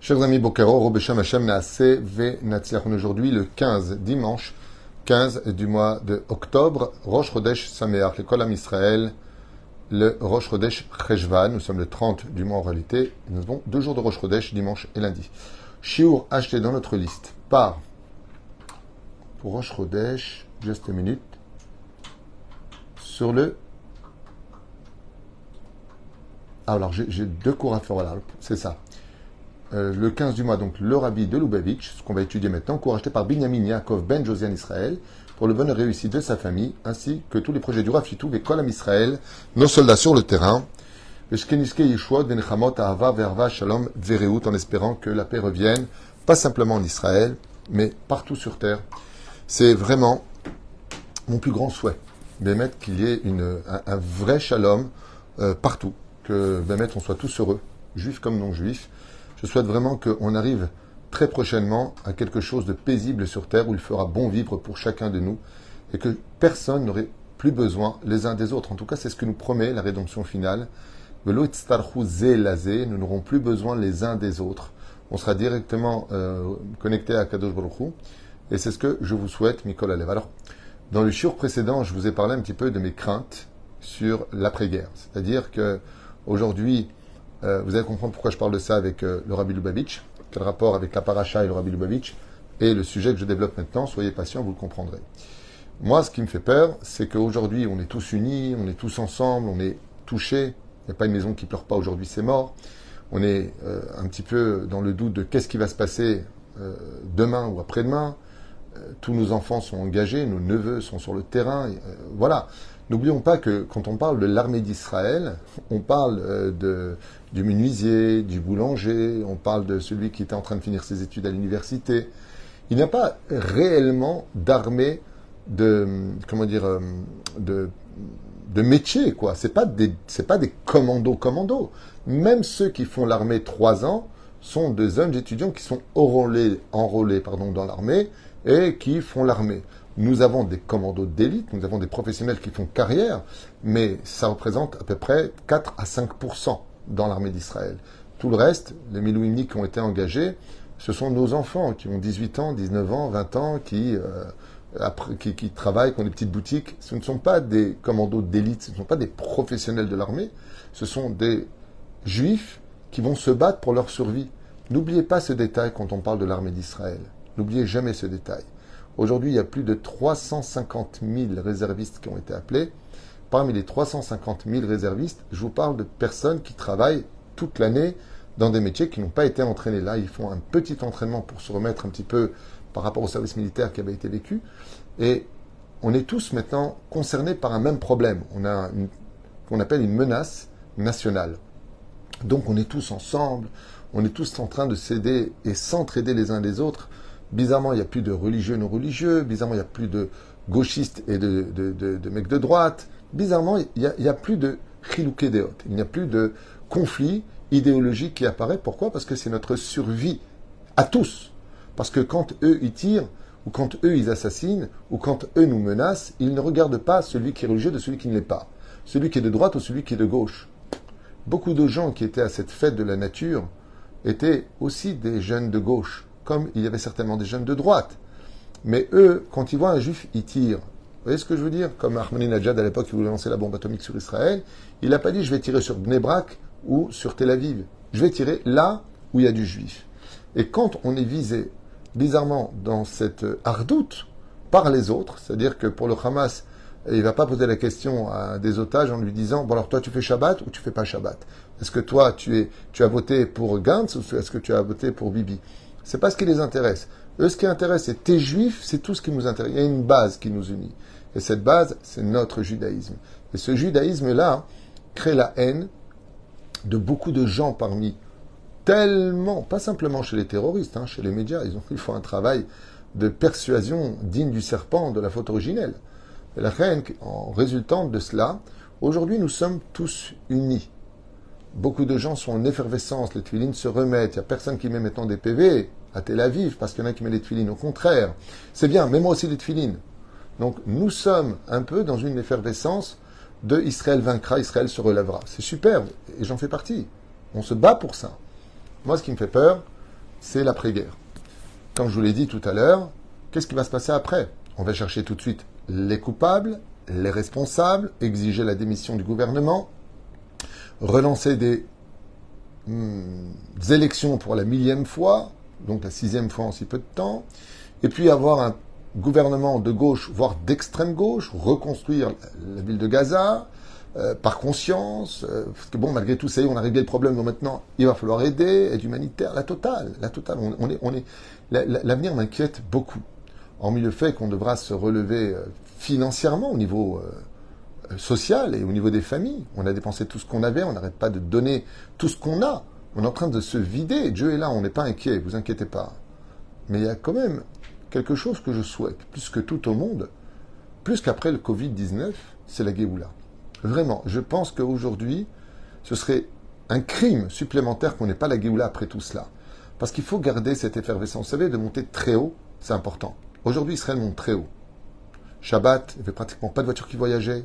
Chers amis, Bokero, Robesham Hashem Naase Ve aujourd'hui le 15, dimanche 15 du mois de octobre, Rosh Chodesh Sameach, l'école Am Israël, le Rosh Chodesh Cheshvan. Nous sommes le 30 du mois en réalité. Nous avons deux jours de Rosh Chodesh, dimanche et lundi. Shiur acheté dans notre liste par, pour Rosh Chodesh, juste une minute, sur le ah, alors j'ai deux cours à faire, voilà, c'est ça. Euh, le 15 du mois, donc le rabbi de Lubavitch, ce qu'on va étudier maintenant, acheté par Binyamin Yaakov Ben Josian Israël, pour le bonheur réussi de sa famille, ainsi que tous les projets du Rafitou, et Kolam Israël, nos soldats sur le terrain, Shalom en espérant que la paix revienne, pas simplement en Israël, mais partout sur terre. C'est vraiment mon plus grand souhait, Bémet, qu'il y ait un, vrai shalom euh, partout, que Bémet, on soit tous heureux, juifs comme non-juifs, je souhaite vraiment qu'on arrive très prochainement à quelque chose de paisible sur Terre où il fera bon vivre pour chacun de nous et que personne n'aurait plus besoin les uns des autres. En tout cas, c'est ce que nous promet la rédemption finale. Nous n'aurons plus besoin les uns des autres. On sera directement euh, connecté à Kadosh Baruch Et c'est ce que je vous souhaite, Mikol Alev. Alors, dans le shiur précédent, je vous ai parlé un petit peu de mes craintes sur l'après-guerre. C'est-à-dire que aujourd'hui, euh, vous allez comprendre pourquoi je parle de ça avec euh, le Rabbi Lubavitch, quel rapport avec la paracha et le Rabbi Lubavitch, et le sujet que je développe maintenant. Soyez patient, vous le comprendrez. Moi, ce qui me fait peur, c'est qu'aujourd'hui, on est tous unis, on est tous ensemble, on est touchés. Il n'y a pas une maison qui pleure pas aujourd'hui, c'est mort. On est euh, un petit peu dans le doute de qu'est-ce qui va se passer demain ou après-demain. tous nos enfants sont engagés, nos neveux sont sur le terrain. voilà. N'oublions pas que quand on parle de l'armée d'Israël, on parle euh, du menuisier, du boulanger, on parle de celui qui était en train de finir ses études à l'université. Il n'y a pas réellement d'armée de comment dire euh, de, métier quoi. C'est pas des pas des commandos commandos. Même ceux qui font l'armée trois ans sont des jeunes étudiants qui sont enrôlés dans l'armée et qui font l'armée. Nous avons des commandos d'élite, nous avons des professionnels qui font carrière, mais ça représente à peu près 4 à 5% dans l'armée d'Israël. Tout le reste, les Milouimni qui ont été engagés, ce sont nos enfants qui ont 18 ans, 19 ans, 20 ans, qui, euh, qui, qui, travaillent, qui ont des petites boutiques. Ce ne sont pas des commandos d'élite, ce ne sont pas des professionnels de l'armée, ce sont des juifs qui vont se battre pour leur survie. N'oubliez pas ce détail quand on parle de l'armée d'Israël. N'oubliez jamais ce détail. Aujourd'hui, il y a plus de 350 000 réservistes qui ont été appelés. Parmi les 350 000 réservistes, je vous parle de personnes qui travaillent toute l'année dans des métiers qui n'ont pas été entraînés. Là, ils font un petit entraînement pour se remettre un petit peu par rapport au service militaire qui avait été vécu. Et on est tous maintenant concernés par un même problème. On a qu'on appelle une menace nationale. Donc on est tous ensemble, on est tous en train de s'aider et s'entraider les uns les autres Bizarrement, il n'y a plus de religieux non religieux. Bizarrement, il n'y a plus de gauchistes et de, mecs de droite. Bizarrement, il n'y a, a, plus de chilouké Il n'y a plus de conflit idéologique qui apparaît. Pourquoi? Parce que c'est notre survie à tous. Parce que quand eux, ils tirent, ou quand eux, ils assassinent, ou quand eux nous menacent, ils ne regardent pas celui qui est religieux de celui qui ne l'est pas. Celui qui est de droite ou celui qui est de gauche. Beaucoup de gens qui étaient à cette fête de la nature étaient aussi des jeunes de gauche comme il y avait certainement des jeunes de droite. Mais eux, quand ils voient un juif, ils tirent. Vous voyez ce que je veux dire? Comme Ahmadinejad à l'époque, il voulait lancer la bombe atomique sur Israël, il n'a pas dit je vais tirer sur Bnebrak ou sur Tel Aviv. Je vais tirer là où il y a du juif. Et quand on est visé, bizarrement, dans cette hardoute par les autres, c'est-à-dire que pour le Hamas, il ne va pas poser la question à des otages en lui disant Bon, alors toi, tu fais Shabbat ou tu fais pas Shabbat? Est-ce que toi, tu, tu as voté pour Gantz ou est-ce que tu as voté pour Bibi? C'est pas ce qui les intéresse. Eux, ce qui intéresse, c'est tes juifs, c'est tout ce qui nous intéresse. Il y a une base qui nous unit. Et cette base, c'est notre judaïsme. Et ce judaïsme-là crée la haine de beaucoup de gens parmi tellement, pas simplement chez les terroristes, hein, chez les médias, ils, ont, font un travail de persuasion digne du serpent de la faute originelle. Et la haine, en résultant de cela, aujourd'hui nous sommes tous unis. Beaucoup de gens sont en effervescence, les tuilines se remettent, il n'y a personne qui met maintenant des PV à Tel Aviv, parce qu'il y en a qui met les tuilines. Au contraire, c'est bien, mets-moi aussi des tuilines. Donc nous sommes un peu dans une effervescence de Israël vaincra, Israël se relèvera. C'est super, et j'en fais partie. On se bat pour ça. Moi, ce qui me fait peur, c'est l'après-guerre. Comme je vous l'ai dit tout à l'heure, qu'est-ce qui va se passer après? On va chercher tout de suite les coupables, les responsables, exiger la démission du gouvernement, relancer des, hmm, élections pour la millième fois, donc la sixième fois en si peu de temps, et puis avoir un gouvernement de gauche, voire d'extrême gauche, reconstruire la ville de Gaza, euh, par conscience, euh, parce que bon, malgré tout, ça y est, on a réglé le problème, donc maintenant, il va falloir aider, aide humanitaire, la totale, la totale. On, est, on est, l'avenir m'inquiète beaucoup. Hormis le fait qu'on devra se relever euh, financièrement au niveau social et au niveau des familles. On a dépensé tout ce qu'on avait, on n'arrête pas de donner tout ce qu'on a. On est en train de se vider. Dieu est là, on n'est pas inquiet, vous inquiétez pas. Mais il y a quand même quelque chose que je souhaite, plus que tout au monde, plus qu'après le Covid-19, c'est la Géoula. Vraiment, je pense qu'aujourd'hui, ce serait un crime supplémentaire qu'on n'ait pas la Géoula après tout cela. Parce qu'il faut garder cette effervescence. Vous savez, de monter très haut, c'est important. Aujourd'hui, Israël monte très haut. Shabbat, il n'y avait pratiquement pas de voitures qui voyageaient.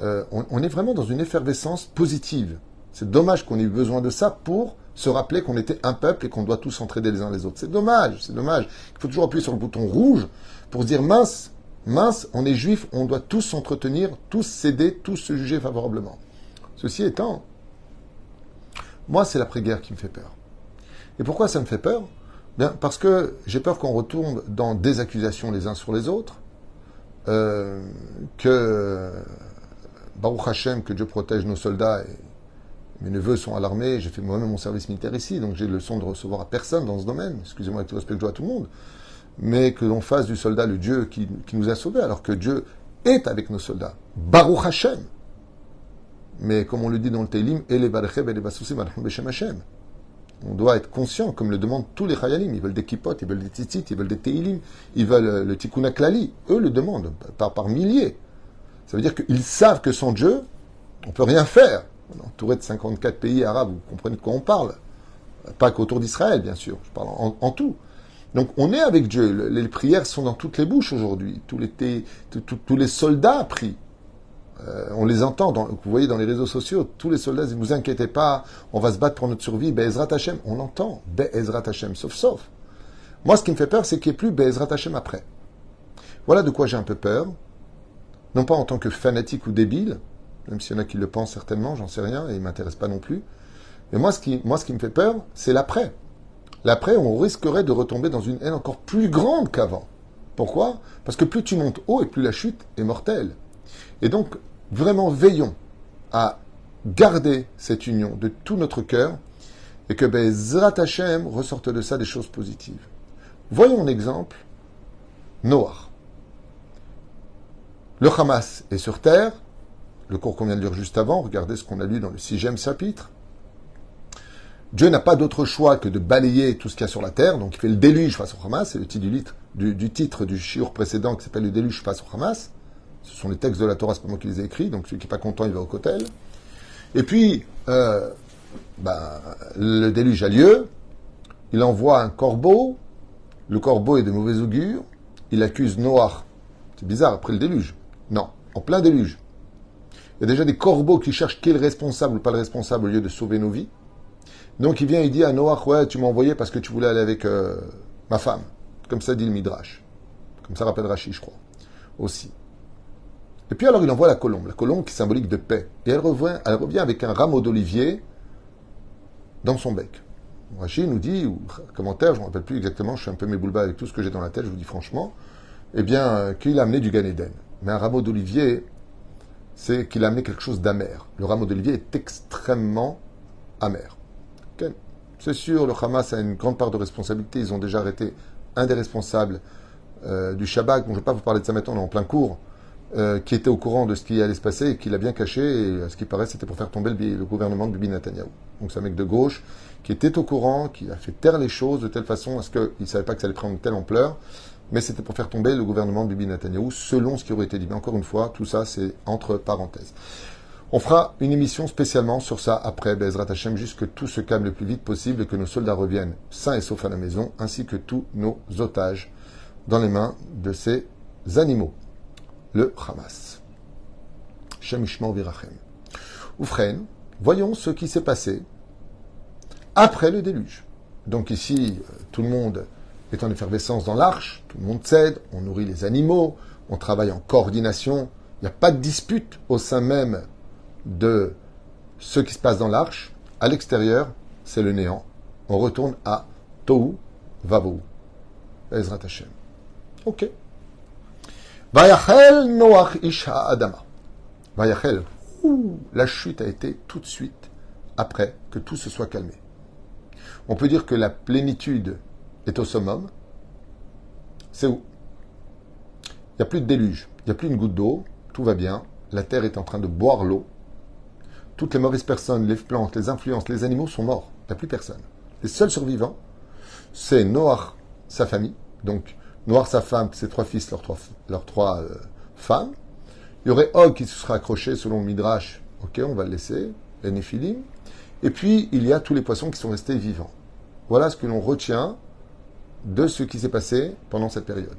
Euh, on, est vraiment dans une effervescence positive. C'est dommage qu'on ait eu besoin de ça pour se rappeler qu'on était un peuple et qu'on doit tous s'entraider les uns les autres. C'est dommage, c'est dommage. Il faut toujours appuyer sur le bouton rouge pour dire mince, mince, on est juif, on doit tous s'entretenir, tous céder, tous se juger favorablement. Ceci étant, moi, c'est l'après-guerre qui me fait peur. Et pourquoi ça me fait peur? Bien, Parce que j'ai peur qu'on retourne dans des accusations les uns sur les autres, euh, que Baruch Hashem, que Dieu protège nos soldats. Et mes neveux sont à l'armée, j'ai fait moi-même mon service militaire ici, donc j'ai le son de recevoir à personne dans ce domaine. Excusez-moi avec tout respect que je dois à tout le monde mais que l'on fasse du soldat le Dieu qui, nous a sauvés, alors que Dieu est avec nos soldats. Baruch Hashem. Mais comme on le dit dans le Teilim, on doit être conscient, comme le demandent tous les Chayalim. Ils veulent des kippot, ils veulent des tzitzit, ils veulent des teilim, ils veulent euh, le tikkun klali. Eux le demandent, par, par milliers. Ça veut dire qu'ils savent que sans Dieu, on ne peut rien faire. Entouré de 54 pays arabes, vous comprenez de quoi on parle. Pas qu'autour d'Israël, bien sûr, je parle en tout. Donc on est avec Dieu. Les prières sont dans toutes les bouches aujourd'hui. Tous les, tous les soldats prient. Euh, on les entend, vous voyez dans les réseaux sociaux, tous les soldats disent, vous inquiétez pas, on va se battre pour notre survie, Be'ezrat Hashem. On l'entend, Be'ezrat Hashem, sauf sauf. Moi, ce qui me fait peur, c'est qu'il n'y ait plus Be'ezrat Hashem après. Voilà de quoi j'ai un peu peur. Non pas en tant que fanatique ou débile, même s'il y en a qui le pensent certainement, j'en sais rien, et il ne m'intéresse pas non plus. Mais moi, ce qui, me fait peur, c'est l'après. L'après, on risquerait de retomber dans une haine encore plus grande qu'avant. Pourquoi? Parce que plus tu montes haut et plus la chute est mortelle. Et donc, vraiment, veillons à garder cette union de tout notre cœur et que Bezrat Hashem ressorte de ça des choses positives. Voyons un exemple Noah. Le Hamas est sur terre. Le cours qu'on vient de lire juste avant, regardez ce qu'on a lu dans le sixième chapitre. Dieu n'a pas d'autre choix que de balayer tout ce qu'il y a sur la terre, donc il fait le déluge face au Hamas, c'est le titre du, du, titre du précédent qui s'appelle le déluge face au Hamas. Ce sont les textes de la Torah, c'est pas moi qui les ai écrits, donc celui qui n'est pas content, il va au cotel. Et puis, euh, ben, le déluge a lieu, il envoie un corbeau, le corbeau est de mauvais augure, il accuse Noah. C'est bizarre, après le déluge. Non, en plein déluge. Il y a déjà des corbeaux qui cherchent qui est le responsable ou pas le responsable au lieu de sauver nos vies. Donc il vient, il dit à Noach, ouais, tu m'as envoyé parce que tu voulais aller avec euh, ma femme. Comme ça dit le Midrash. Comme ça rappelle Rashi, je crois. Aussi. Et puis alors il envoie la colombe, la colombe qui est symbolique de paix. Et elle revient, elle revient avec un rameau d'olivier dans son bec. Rashi nous dit, ou commentaire, je ne me rappelle plus exactement, je suis un peu mes boulebas avec tout ce que j'ai dans la tête, je vous dis franchement, eh bien, euh, qu'il a amené du Gan Eden. Mais un rameau d'olivier, c'est qu'il a amené quelque chose d'amer. Le rameau d'olivier est extrêmement amer. C'est sûr, le Hamas a une grande part de responsabilité. Ils ont déjà arrêté un des responsables euh, du Shabbat. Bon, je ne vais pas vous parler de ça maintenant, on est en plein cours. Euh, qui était au courant de ce qui allait se passer et qui l'a bien caché. Et à ce qui paraît, c'était pour faire tomber le, gouvernement de Bibi Netanyahu. Donc c'est un mec de gauche qui était au courant, qui a fait taire les choses de telle façon à ce qu'il ne savait pas que ça allait prendre telle ampleur. Mais c'était pour faire tomber le gouvernement de Bibi Netanyahu, selon ce qui aurait été dit. Mais encore une fois, tout ça, c'est entre parenthèses. On fera une émission spécialement sur ça après Bezrat Hashem, juste que tout se calme le plus vite possible que nos soldats reviennent sains et saufs à la maison, ainsi que tous nos otages dans les mains de ces animaux. Le Hamas. Shemishma Virachem. Oufren, voyons ce qui s'est passé après le déluge. donc ici, tout le monde est en effervescence dans l'arche, tout le monde cède, on nourrit les animaux, on travaille en coordination, il n'y a pas de dispute au sein même de ce qui se passe dans l'arche. À l'extérieur, c'est le néant. On retourne à Tohu Vavou. Ezrat Hashem. Ok. Vayachel Noach Ish Adama. Vayachel. La chute a été tout de suite après que tout se soit calmé. On peut dire que la plénitude est au summum. C'est où? Il n'y a plus de déluge, il n'y a plus une goutte d'eau, tout va bien, la terre est en train de boire l'eau. Toutes les mauvaises personnes, les plantes, les influences, les animaux sont morts. Il n'y a plus personne. Les seuls survivants, c'est Noach, sa famille. Donc, Noach, sa femme, ses trois fils, leurs trois, leurs trois euh, femmes. Il y aurait Og qui se sera accroché selon le Midrash. Ok, on va le laisser. Les Néphilim. Et puis, il y a tous les poissons qui sont restés vivants. Voilà ce que l'on retient de ce qui s'est passé pendant cette période.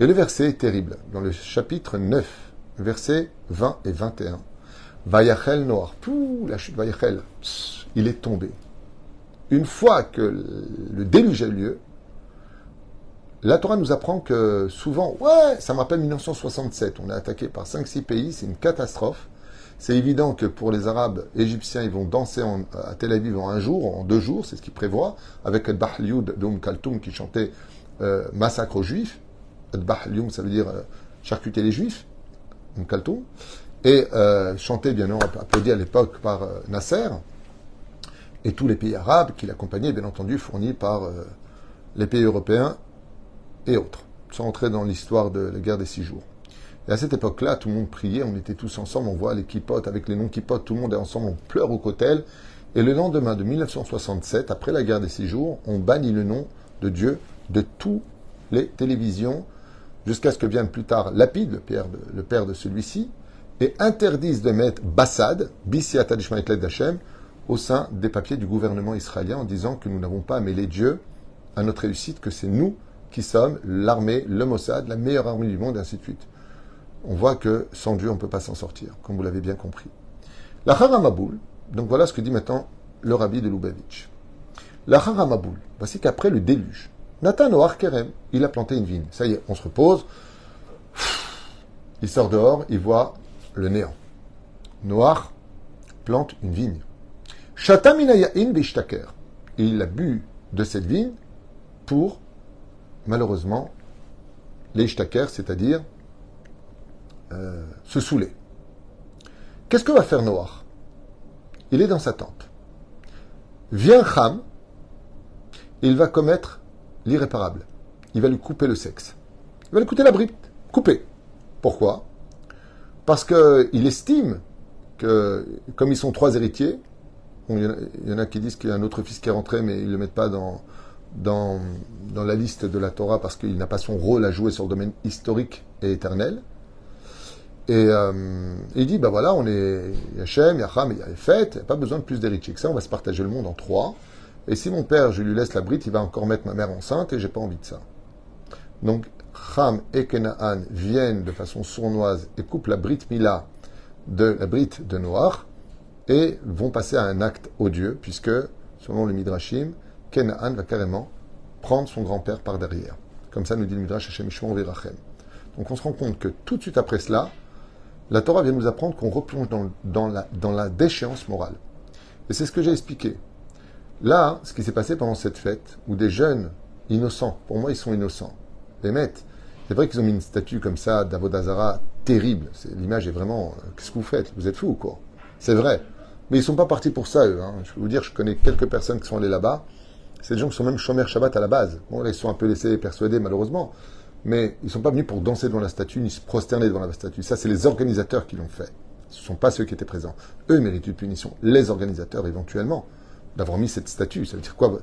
Et le verset est terrible. Dans le chapitre 9, versets 20 et 21. Vayachel Noir. Pouh, la chute Vayachel. Il est tombé. Une fois que le déluge a eu lieu, la Torah nous apprend que souvent, ouais, ça me rappelle 1967, on est attaqué par 5-6 pays, c'est une catastrophe. C'est évident que pour les Arabes égyptiens, ils vont danser à Tel Aviv en un jour, en deux jours, c'est ce qu'ils prévoient, avec Edbah Lioud d'Oum Kaltoum qui chantait euh, Massacre aux Juifs. Edbah Lioud, ça veut dire euh, charcuter les Juifs, Oum Kaltoum. Et euh, bien entendu, applaudi à l'époque par euh, Nasser. Et tous les pays arabes qui l'accompagnaient, bien entendu, fournis par les pays européens et autres, sans entrer dans l'histoire de la guerre des six jours. Et à cette époque-là, tout le monde priait, on était tous ensemble, on voit les kipotes avec les non-kipotes, tout le monde est ensemble, on pleure au cotel. Et le lendemain de 1967, après la guerre des six jours, on bannit le nom de Dieu de toutes les télévisions, jusqu'à ce que vienne plus tard Lapide, le père de, celui-ci, et interdisent de mettre Bassad, Bissiat d'Hachem, au sein des papiers du gouvernement israélien en disant que nous n'avons pas à mêler Dieu à notre réussite, que c'est nous qui sommes l'armée, le Mossad, la meilleure armée du monde, et ainsi de suite on voit que sans Dieu, on ne peut pas s'en sortir, comme vous l'avez bien compris. La Haramaboul, donc voilà ce que dit maintenant le rabbi de Lubavitch. La Haramaboul, voici qu'après le déluge, Nathan Noach Kerem, il a planté une vigne. Ça y est, on se repose. Il sort dehors, il voit le néant. Noir plante une vigne. Shataminayain bishtaker. Il a bu de cette vigne pour, malheureusement, les c'est-à-dire euh, se saouler. Qu'est-ce que va faire Noah? Il est dans sa tente. Vient Ham, il va commettre l'irréparable. Il va lui couper le sexe. Il va lui couper la bride. Couper. Pourquoi? Parce qu'il estime que, comme ils sont trois héritiers, il y en a qui disent qu'il y a un autre fils qui est rentré, mais ils ne le mettent pas dans la liste de la Torah parce qu'il n'a pas son rôle à jouer sur le domaine historique et éternel. Et euh, il dit, ben voilà, on est Hachem, Yacham, il y a les fêtes, il n'y a pas besoin de plus d'héritiers que ça, on va se partager le monde en trois. Et si mon père, je lui laisse la brite, il va encore mettre ma mère enceinte et j'ai pas envie de ça. Donc, Ham et Kenaan viennent de façon sournoise et coupent la brite Mila de la brite de Noach et vont passer à un acte odieux, puisque, selon le Midrashim, Kenaan va carrément prendre son grand-père par derrière. Comme ça nous dit le Midrash Hashem Ishmon Virachem. Donc on se rend compte que tout de suite après cela, la Torah vient nous apprendre qu'on replonge dans, la, déchéance morale. Et c'est ce que j'ai expliqué. Là, ce qui s'est passé pendant cette fête, où des jeunes innocents, pour moi ils sont innocents, les mettent. C'est vrai qu'ils ont mis une statue comme ça d'Avodazara terrible. L'image est vraiment. Euh, qu'est-ce que vous faites? Vous êtes fous ou quoi? C'est vrai. Mais ils ne sont pas partis pour ça, eux. Hein. Je peux vous dire, je connais quelques personnes qui sont allées là-bas. C'est des gens qui sont même Shomer Shabbat à la base. Bon, ils sont un peu laissés persuader, malheureusement mais ils ne sont pas venus pour danser devant la statue ni se prosterner devant la statue. Ça, c'est les organisateurs qui l'ont fait. Ce ne sont pas ceux qui étaient présents. Eux méritent une punition. Les organisateurs, éventuellement, d'avoir mis cette statue. Ça veut dire quoi?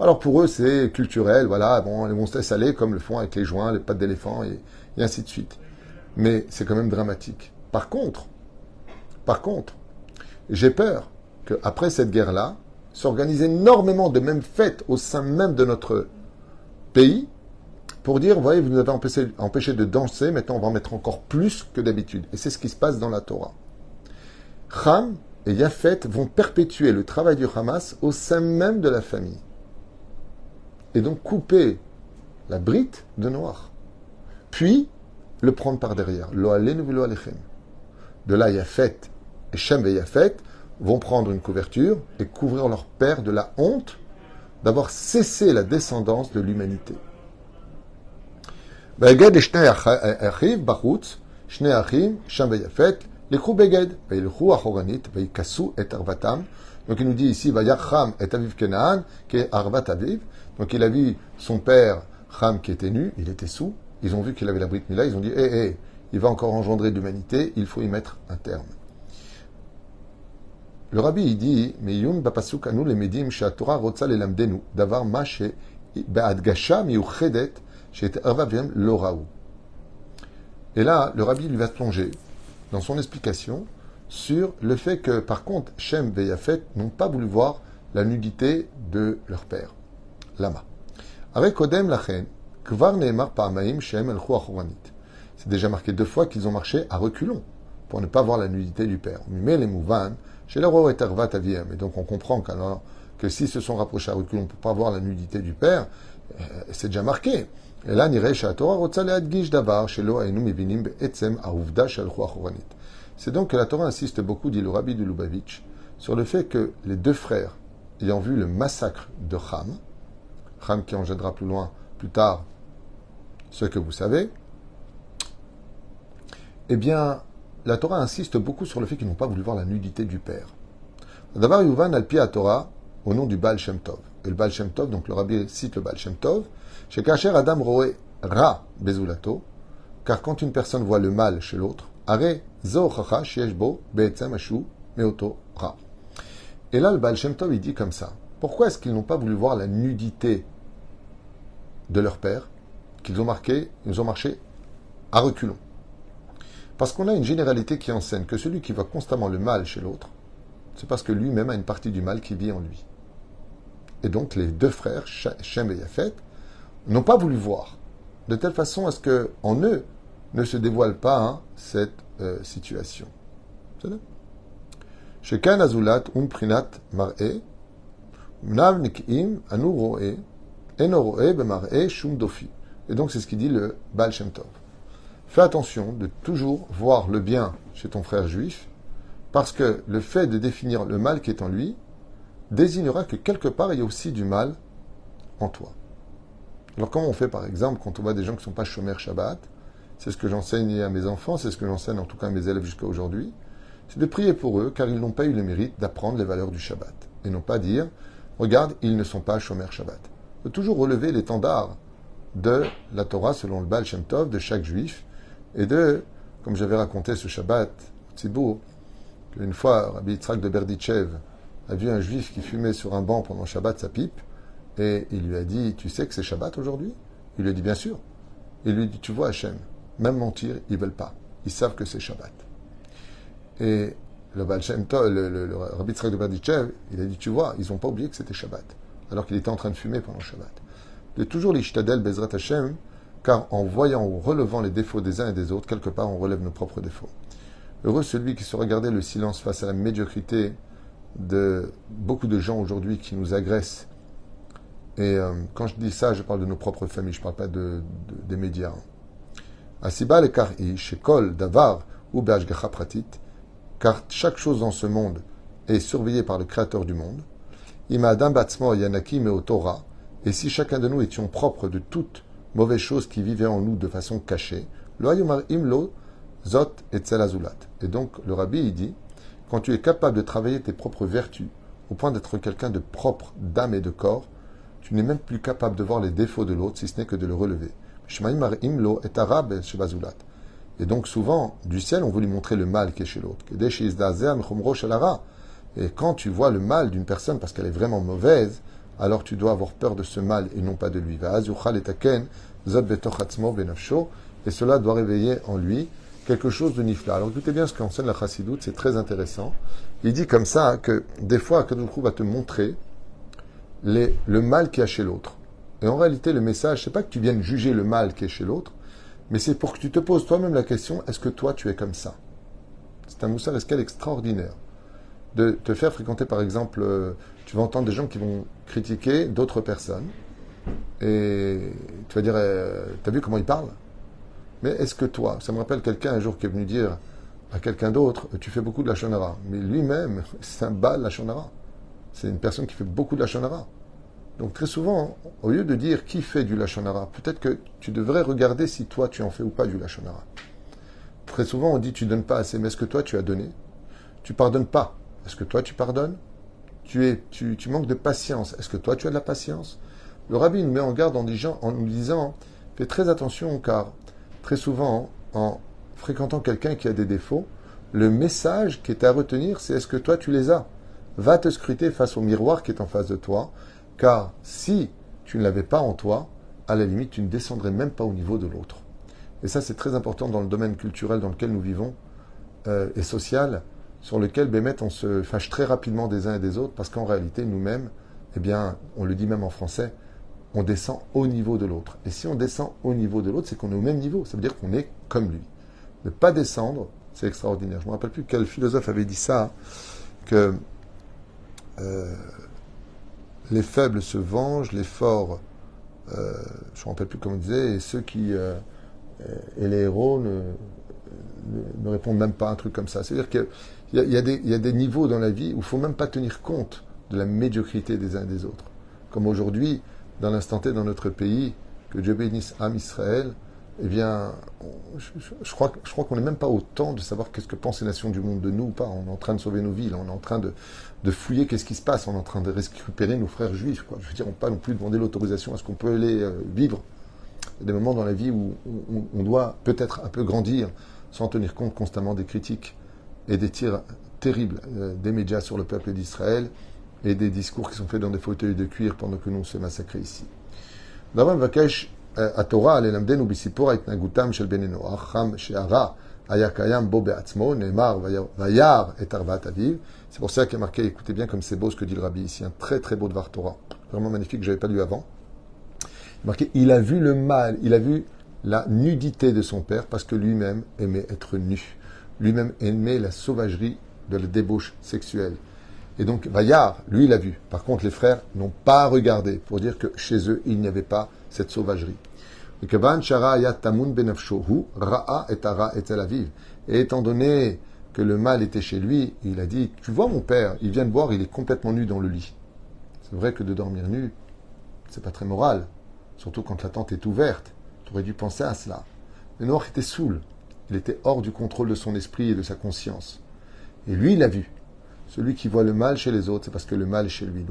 Alors pour eux, c'est culturel. Voilà, bon, les vont se laisser aller comme le font avec les joints, les pattes d'éléphant et, et ainsi de suite. Mais c'est quand même dramatique. Par contre, par contre, j'ai peur qu'après cette guerre-là, s'organisent énormément de mêmes fêtes au sein même de notre pays pour dire, vous voyez, vous nous avez empêché, de danser, maintenant on va en mettre encore plus que d'habitude. Et c'est ce qui se passe dans la Torah. Ham et Yafet vont perpétuer le travail du Hamas au sein même de la famille. et donc couper la brite de noir. Puis, le prendre par derrière. De là, Yafet et Shem et Yafet vont prendre une couverture et couvrir leur père de la honte d'avoir cessé la descendance de l'humanité. Beged et Shne Achiv, Bachutz, Shne Achim, Sham Vayafet, Lekhou Beged, Vayilchou Achoranit, Vayikasu et Arvatam. Donc il nous dit ici, Vayacham et Aviv Kenaan, qui est Arvat Aviv. Donc il a vu son père, Ham, qui était nu, il était sous. Ils ont vu qu'il avait la brite Mila, ils ont dit, hé, hey, hé, hey, il va encore engendrer de l'humanité, il faut y mettre un terme. Le rabbi, il dit, mais Yun Bapasuk Anu les Medim, Shatora Rotsa les Lamdenu, Davar Mache, Baadgasha Miuchedet, chez loraou. Et là, le rabbi lui va plonger dans son explication sur le fait que, par contre, Shem et Yafet n'ont pas voulu voir la nudité de leur père, Lama. Avec Odem Lachen, Kvar Nehemar Pa'amaim Shem El C'est déjà marqué deux fois qu'ils ont marché à reculons pour ne pas voir la nudité du père. Les Mouvan, chez le. Et donc on comprend que s'ils se sont rapprochés à reculons pour ne pas voir la nudité du père, euh, c'est déjà marqué. C'est donc que la Torah insiste beaucoup, dit le rabbi de Lubavitch, sur le fait que les deux frères, ayant vu le massacre de Ham, Ham qui engendra plus loin, plus tard, ce que vous savez, eh bien, la Torah insiste beaucoup sur le fait qu'ils n'ont pas voulu voir la nudité du père. D'abord, Yuvan al Torah au nom du Baal Shem Tov. Et le Baal Shem Tov, donc le rabbi cite le Baal Shem Tov, chez Kacher Adam Roé Ra Bezulato, car quand une personne voit le mal chez l'autre, Are Zochacha Shieshbo Be'etzem Ashu Meoto Ra. Et là, le Baal Shem Tov, il dit comme ça. Pourquoi est-ce qu'ils n'ont pas voulu voir la nudité de leur père, qu'ils ont marqué, ils ont marché à reculons? Parce qu'on a une généralité qui enseigne que celui qui voit constamment le mal chez l'autre, c'est parce que lui-même a une partie du mal qui vit en lui. Et donc les deux frères, Shem et Yafet, n'ont pas voulu voir, de telle façon à ce que en eux ne se dévoile pas hein, cette euh, situation. Azulat Umprinat Mar'e, Anu Shum Dofi. Et donc c'est ce qu'il dit le Baal. Fais attention de toujours voir le bien chez ton frère juif, parce que le fait de définir le mal qui est en lui désignera que quelque part il y a aussi du mal en toi. Alors comment on fait par exemple quand on voit des gens qui ne sont pas chômeurs Shabbat? C'est ce que j'enseigne à mes enfants, c'est ce que j'enseigne en tout cas à mes élèves jusqu'à aujourd'hui. C'est de prier pour eux car ils n'ont pas eu le mérite d'apprendre les valeurs du Shabbat. Et non pas dire, regarde, ils ne sont pas chômeurs Shabbat. Faut toujours relever l'étendard de la Torah selon le Baal Shem Tov de chaque juif et de, comme j'avais raconté ce Shabbat, beau, qu'une fois Rabbi Yitzhak de Berdichev a vu un juif qui fumait sur un banc pendant Shabbat sa pipe et il lui a dit, tu sais que c'est Shabbat aujourd'hui? Il lui a dit, bien sûr. Il lui dit, tu vois Hachem, même mentir, ils veulent pas. Ils savent que c'est Shabbat. Et le, Baal le, le, le de Berdichev, il a dit, tu vois, ils n'ont pas oublié que c'était Shabbat, alors qu'il était en train de fumer pendant Shabbat. De toujours l'ishtadel Bezrat Hashem, car en voyant ou relevant les défauts des uns et des autres, quelque part on relève nos propres défauts. Heureux celui qui saura garder le silence face à la médiocrité de beaucoup de gens aujourd'hui qui nous agressent et euh, quand je dis ça, je parle de nos propres familles, je ne parle pas de, des médias. Asiba le kar'i, shekol, davar, ou pratit, car chaque chose dans ce monde est surveillée par le Créateur du monde. Ima adam batsmo yanaki Torah, et si chacun de nous étions propres de toutes mauvaises choses qui vivaient en nous de façon cachée, lo imlo zot et azulat. Et donc le rabbi dit, quand tu es capable de travailler tes propres vertus au point d'être quelqu'un de propre d'âme et de corps, tu n'es même plus capable de voir les défauts de l'autre, si ce n'est que de le relever. Et donc souvent, du ciel, on veut lui montrer le mal qui est chez l'autre. Et quand tu vois le mal d'une personne parce qu'elle est vraiment mauvaise, alors tu dois avoir peur de ce mal et non pas de lui. Et cela doit réveiller en lui quelque chose de nifla. Alors écoutez bien ce qu'enseigne la chassidoute, c'est très intéressant. Il dit comme ça que des fois, Kadoukou va te montrer le mal qui a chez l'autre. Et en réalité, le message, c'est pas que tu viennes juger le mal qui est chez l'autre, mais c'est pour que tu te poses toi-même la question est-ce que toi tu es comme ça? C'est un moussard escale extraordinaire. De te faire fréquenter, par exemple, euh, tu vas entendre des gens qui vont critiquer d'autres personnes, Et tu vas dire, euh, t'as vu comment il parle Mais est-ce que toi, ça me rappelle quelqu'un un jour qui est venu dire à quelqu'un d'autre, tu fais beaucoup de la shonara. Mais lui-même, c'est un bal la shonara. C'est une personne qui fait beaucoup de la shonara. Donc très souvent, au lieu de dire qui fait du lachonara, peut-être que tu devrais regarder si toi tu en fais ou pas du lachonara. Très souvent, on dit tu donnes pas assez, mais est-ce que toi tu as donné? Tu pardonnes pas. Est-ce que toi tu pardonnes? Tu, es, tu, tu manques de patience. Est-ce que toi tu as de la patience? Le rabbi nous met en garde en, disant, en nous disant fais très attention car très souvent, en fréquentant quelqu'un qui a des défauts, le message qui est à retenir, c'est est-ce que toi tu les as? Va te scruter face au miroir qui est en face de toi car si tu ne l'avais pas en toi, à la limite, tu ne descendrais même pas au niveau de l'autre. Et ça, c'est très important dans le domaine culturel dans lequel nous vivons euh, et social, sur lequel, Bémet, on se fâche très rapidement des uns et des autres, parce qu'en réalité, nous-mêmes, eh bien, on le dit même en français, on descend au niveau de l'autre. Et si on descend au niveau de l'autre, c'est qu'on est au même niveau. Ça veut dire qu'on est comme lui. Ne pas descendre, c'est extraordinaire. Je ne me rappelle plus quel philosophe avait dit ça, que euh, les faibles se vengent, les forts, euh, je ne me rappelle plus comment on disait, et ceux qui. Euh, et les héros ne, ne, répondent même pas à un truc comme ça. C'est-à-dire qu'il y, y, y, a des niveaux dans la vie où il ne faut même pas tenir compte de la médiocrité des uns et des autres. Comme aujourd'hui, dans l'instant T dans notre pays, que Dieu bénisse Am Israël, eh bien, je, crois, je crois qu'on n'est même pas au temps de savoir qu'est-ce que pensent les nations du monde de nous ou pas. On est en train de sauver nos vies, on est en train de, fouiller qu'est-ce qui se passe, on est en train de récupérer nos frères juifs. Je veux dire, on ne peut pas non plus demander l'autorisation à ce qu'on peut aller euh, vivre. Il y a des moments dans la vie où on, doit peut-être un peu grandir sans tenir compte constamment des critiques et des tirs terribles euh, des médias sur le peuple d'Israël et des discours qui sont faits dans des fauteuils de cuir pendant que nous on se massacrons ici. D'abord, התורה ללמדנו בסיפור ההתנהגותם של בני נוח, חם שהרע היה קיים בו בעצמו, נאמר וירא את ארבעת אביו. C'est pour ça qu'il y a marqué, écoutez bien comme c'est beau ce que dit le rabbi ici, un très très beau Dvar Torah, vraiment magnifique, que je n'avais pas lu avant. Il marqué, il a vu le mal, il a vu la nudité de son père parce que lui-même aimait être nu. Lui-même aimait la sauvagerie de la débauche sexuelle. Et donc, Vaillard, lui, il a vu. Par contre, les frères n'ont pas regardé pour dire que chez eux, il n'y avait pas cette sauvagerie. Et étant donné que le mal était chez lui, il a dit Tu vois mon père, il vient de boire, il est complètement nu dans le lit. C'est vrai que de dormir nu, c'est pas très moral, surtout quand la tente est ouverte. Tu aurais dû penser à cela. Le noir était saoul, il était hors du contrôle de son esprit et de sa conscience. Et lui, il a vu. Celui qui voit le mal chez les autres, c'est parce que le mal est chez lui.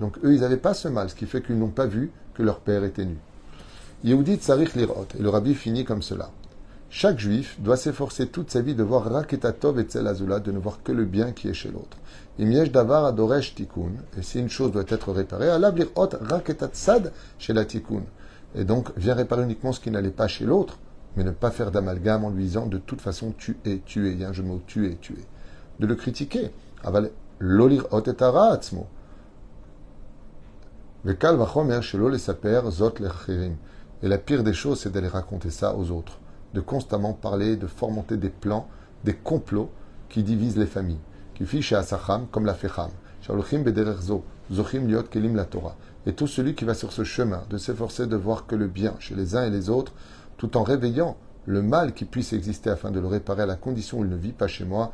Donc eux, ils n'avaient pas ce mal, ce qui fait qu'ils n'ont pas vu que leur père était nu. Yehudi Tsarich Lirot, et le rabbi finit comme cela. Chaque juif doit s'efforcer toute sa vie de voir Raketatov et Azula, de ne voir que le bien qui est chez l'autre. Davar Adoresh Tikkun, et si une chose doit être réparée, Allah Lirot Raketat chez la Tikkun. Et donc, vient réparer uniquement ce qui n'allait pas chez l'autre, mais ne pas faire d'amalgame en lui disant de toute façon tu es tué. Il y a un jeu de mots tu es tué. De le critiquer. Aval Lolir. Et la pire des choses, c'est d'aller raconter ça aux autres, de constamment parler, de fomenter des plans, des complots qui divisent les familles. Qui fichent à Sacham comme la Fecham. Et tout celui qui va sur ce chemin de s'efforcer de voir que le bien chez les uns et les autres, tout en réveillant le mal qui puisse exister afin de le réparer à la condition où il ne vit pas chez moi,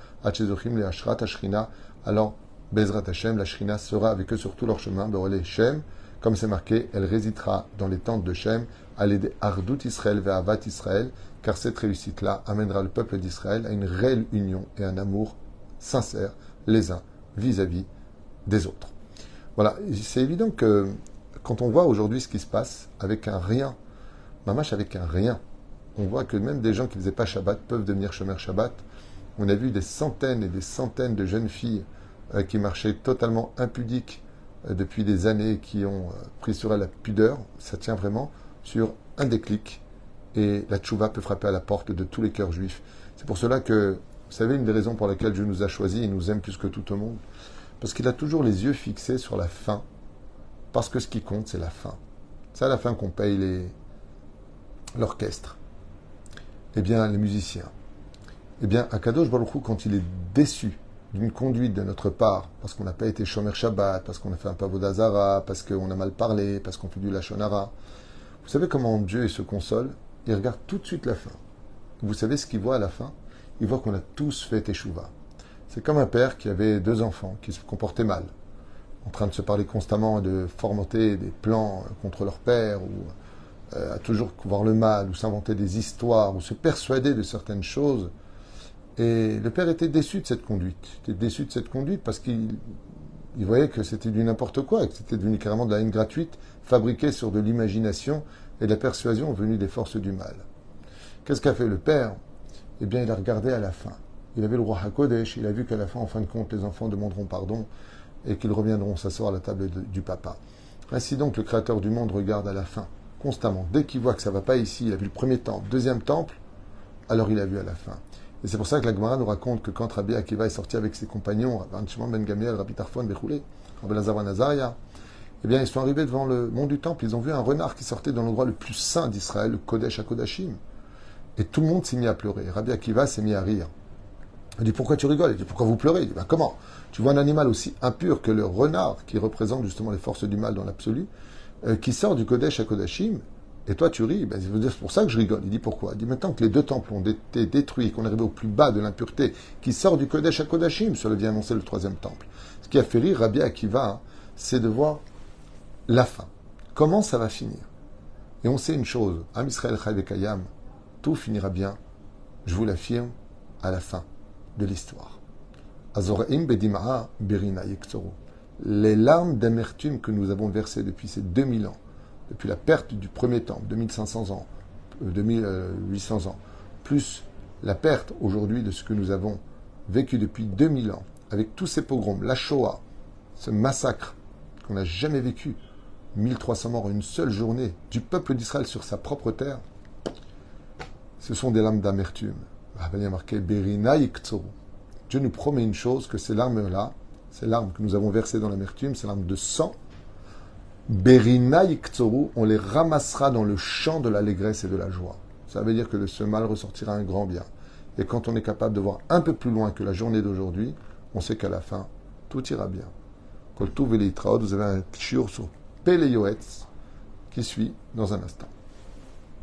alors Bezrat Hashem, la Shrina sera avec eux sur tout leur chemin, Shem, comme c'est marqué, elle résidera dans les tentes de Shem, à l'aider Ardout Israël vers Avat Israël, car cette réussite-là amènera le peuple d'Israël à une réelle union et un amour sincère les uns vis-à-vis des autres. Voilà, c'est évident que quand on voit aujourd'hui ce qui se passe avec un rien, mamache avec un rien, on voit que même des gens qui ne faisaient pas Shabbat peuvent devenir Shomer Shabbat. On a vu des centaines et des centaines de jeunes filles qui marchaient totalement impudiques euh, depuis des années, qui ont euh, pris sur elle la pudeur, ça tient vraiment sur un déclic. Et la tchouva peut frapper à la porte de tous les cœurs juifs. C'est pour cela que, vous savez, une des raisons pour lesquelles Dieu nous a choisis et nous aime plus que tout au monde, parce qu'il a toujours les yeux fixés sur la fin. Parce que ce qui compte, c'est la fin. C'est à la fin qu'on paye l'orchestre. Eh bien, les musiciens. Eh bien, Akadosh Baruch quand il est déçu d'une conduite de notre part, parce qu'on n'a pas été Shomer Shabbat, parce qu'on a fait un pavot d'Azara, parce qu'on a mal parlé, parce qu'on fait du Lachonara. Vous savez comment Dieu se console? Il regarde tout de suite la fin. Vous savez ce qu'il voit à la fin? Il voit qu'on a tous fait Teshuvah. C'est comme un père qui avait deux enfants qui se comportaient mal, en train de se parler constamment, de formenter des plans contre leur père, ou euh, à toujours voir le mal, ou s'inventer des histoires, ou se persuader de certaines choses. Et le père était déçu de cette conduite. Était déçu de cette conduite parce qu'il voyait que c'était du n'importe quoi, et que c'était devenu carrément de la haine gratuite, fabriquée sur de l'imagination et de la persuasion venue des forces du mal. Qu'est-ce qu'a fait le père? Eh bien, il a regardé à la fin. Il avait le roi Hakodesh, il a vu qu'à la fin, en fin de compte, les enfants demanderont pardon et qu'ils reviendront s'asseoir à la table du papa. Ainsi donc, le Créateur du monde regarde à la fin, constamment. Dès qu'il voit que ça ne va pas ici, il a vu le premier temple, deuxième temple, alors il a vu à la fin. Et c'est pour ça que la Gemara nous raconte que quand Rabbi Akiva est sorti avec ses compagnons, Ben Gamiel, Rabbi Tarfon, Bechoulé, Rabbi Nazaria, eh bien, ils sont arrivés devant le mont du temple. Ils ont vu un renard qui sortait dans l'endroit le plus saint d'Israël, le Kodesh à Kodashim. Et tout le monde s'est mis à pleurer. Rabbi Akiva s'est mis à rire. Il dit Pourquoi tu rigoles? Il dit Pourquoi vous pleurez? Il dit ben, Comment? Tu vois un animal aussi impur que le renard, qui représente justement les forces du mal dans l'absolu, euh, qui sort du Kodesh à Kodashim, et toi, tu ris, ben, c'est pour ça que je rigole. Il dit pourquoi? Il dit maintenant que les deux temples ont été détruits, qu'on est arrivé au plus bas de l'impureté, qui sort du Kodesh à Kodashim, cela vient annoncer le troisième temple. Ce qui a fait rire Rabbi Akiva, c'est de voir la fin. Comment ça va finir? Et on sait une chose, Am Israël Kayam, tout finira bien, je vous l'affirme, à la fin de l'histoire. Les larmes d'amertume que nous avons versées depuis ces 2000 ans, depuis la perte du premier temple, 2500 ans, 2800 euh, ans, plus la perte aujourd'hui de ce que nous avons vécu depuis 2000 ans, avec tous ces pogroms, la Shoah, ce massacre qu'on n'a jamais vécu, 1300 morts en une seule journée, du peuple d'Israël sur sa propre terre, ce sont des larmes d'amertume. Y a marqué Dieu nous promet une chose, que ces larmes-là, ces larmes que nous avons versées dans l'amertume, ces larmes de sang, on les ramassera dans le champ de l'allégresse et de la joie. Ça veut dire que de ce mal ressortira un grand bien. Et quand on est capable de voir un peu plus loin que la journée d'aujourd'hui, on sait qu'à la fin, tout ira bien. Koltou vous avez un shiur sur Peleyoetz qui suit dans un instant.